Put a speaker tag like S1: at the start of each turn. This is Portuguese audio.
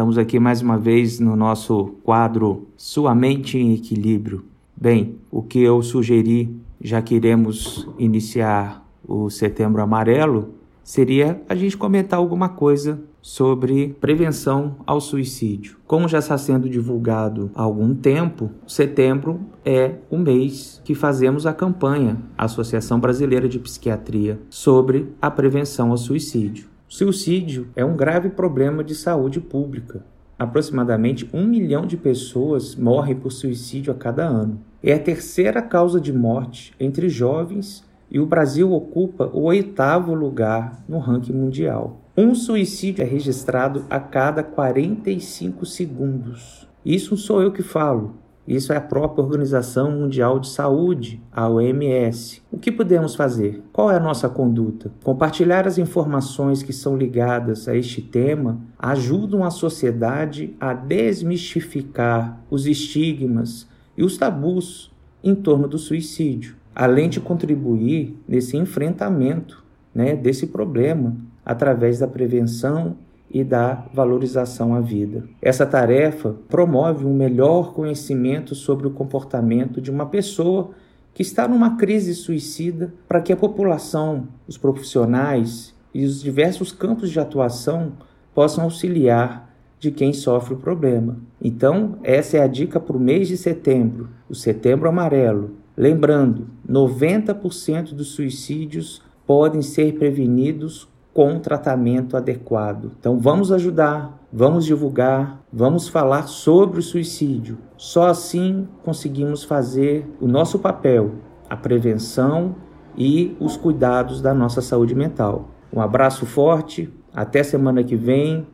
S1: Estamos aqui mais uma vez no nosso quadro Sua Mente em Equilíbrio. Bem, o que eu sugeri, já que iremos iniciar o Setembro Amarelo, seria a gente comentar alguma coisa sobre prevenção ao suicídio. Como já está sendo divulgado há algum tempo, setembro é o mês que fazemos a campanha Associação Brasileira de Psiquiatria sobre a prevenção ao suicídio. Suicídio é um grave problema de saúde pública. Aproximadamente um milhão de pessoas morrem por suicídio a cada ano. É a terceira causa de morte entre jovens e o Brasil ocupa o oitavo lugar no ranking mundial. Um suicídio é registrado a cada 45 segundos. Isso sou eu que falo. Isso é a própria Organização Mundial de Saúde, a OMS. O que podemos fazer? Qual é a nossa conduta? Compartilhar as informações que são ligadas a este tema ajudam a sociedade a desmistificar os estigmas e os tabus em torno do suicídio além de contribuir nesse enfrentamento né, desse problema através da prevenção e da valorização à vida. Essa tarefa promove um melhor conhecimento sobre o comportamento de uma pessoa que está numa crise suicida para que a população, os profissionais e os diversos campos de atuação possam auxiliar de quem sofre o problema. Então, essa é a dica para o mês de setembro, o Setembro Amarelo, Lembrando, 90% dos suicídios podem ser prevenidos com tratamento adequado. Então vamos ajudar, vamos divulgar, vamos falar sobre o suicídio. Só assim conseguimos fazer o nosso papel, a prevenção e os cuidados da nossa saúde mental. Um abraço forte, até semana que vem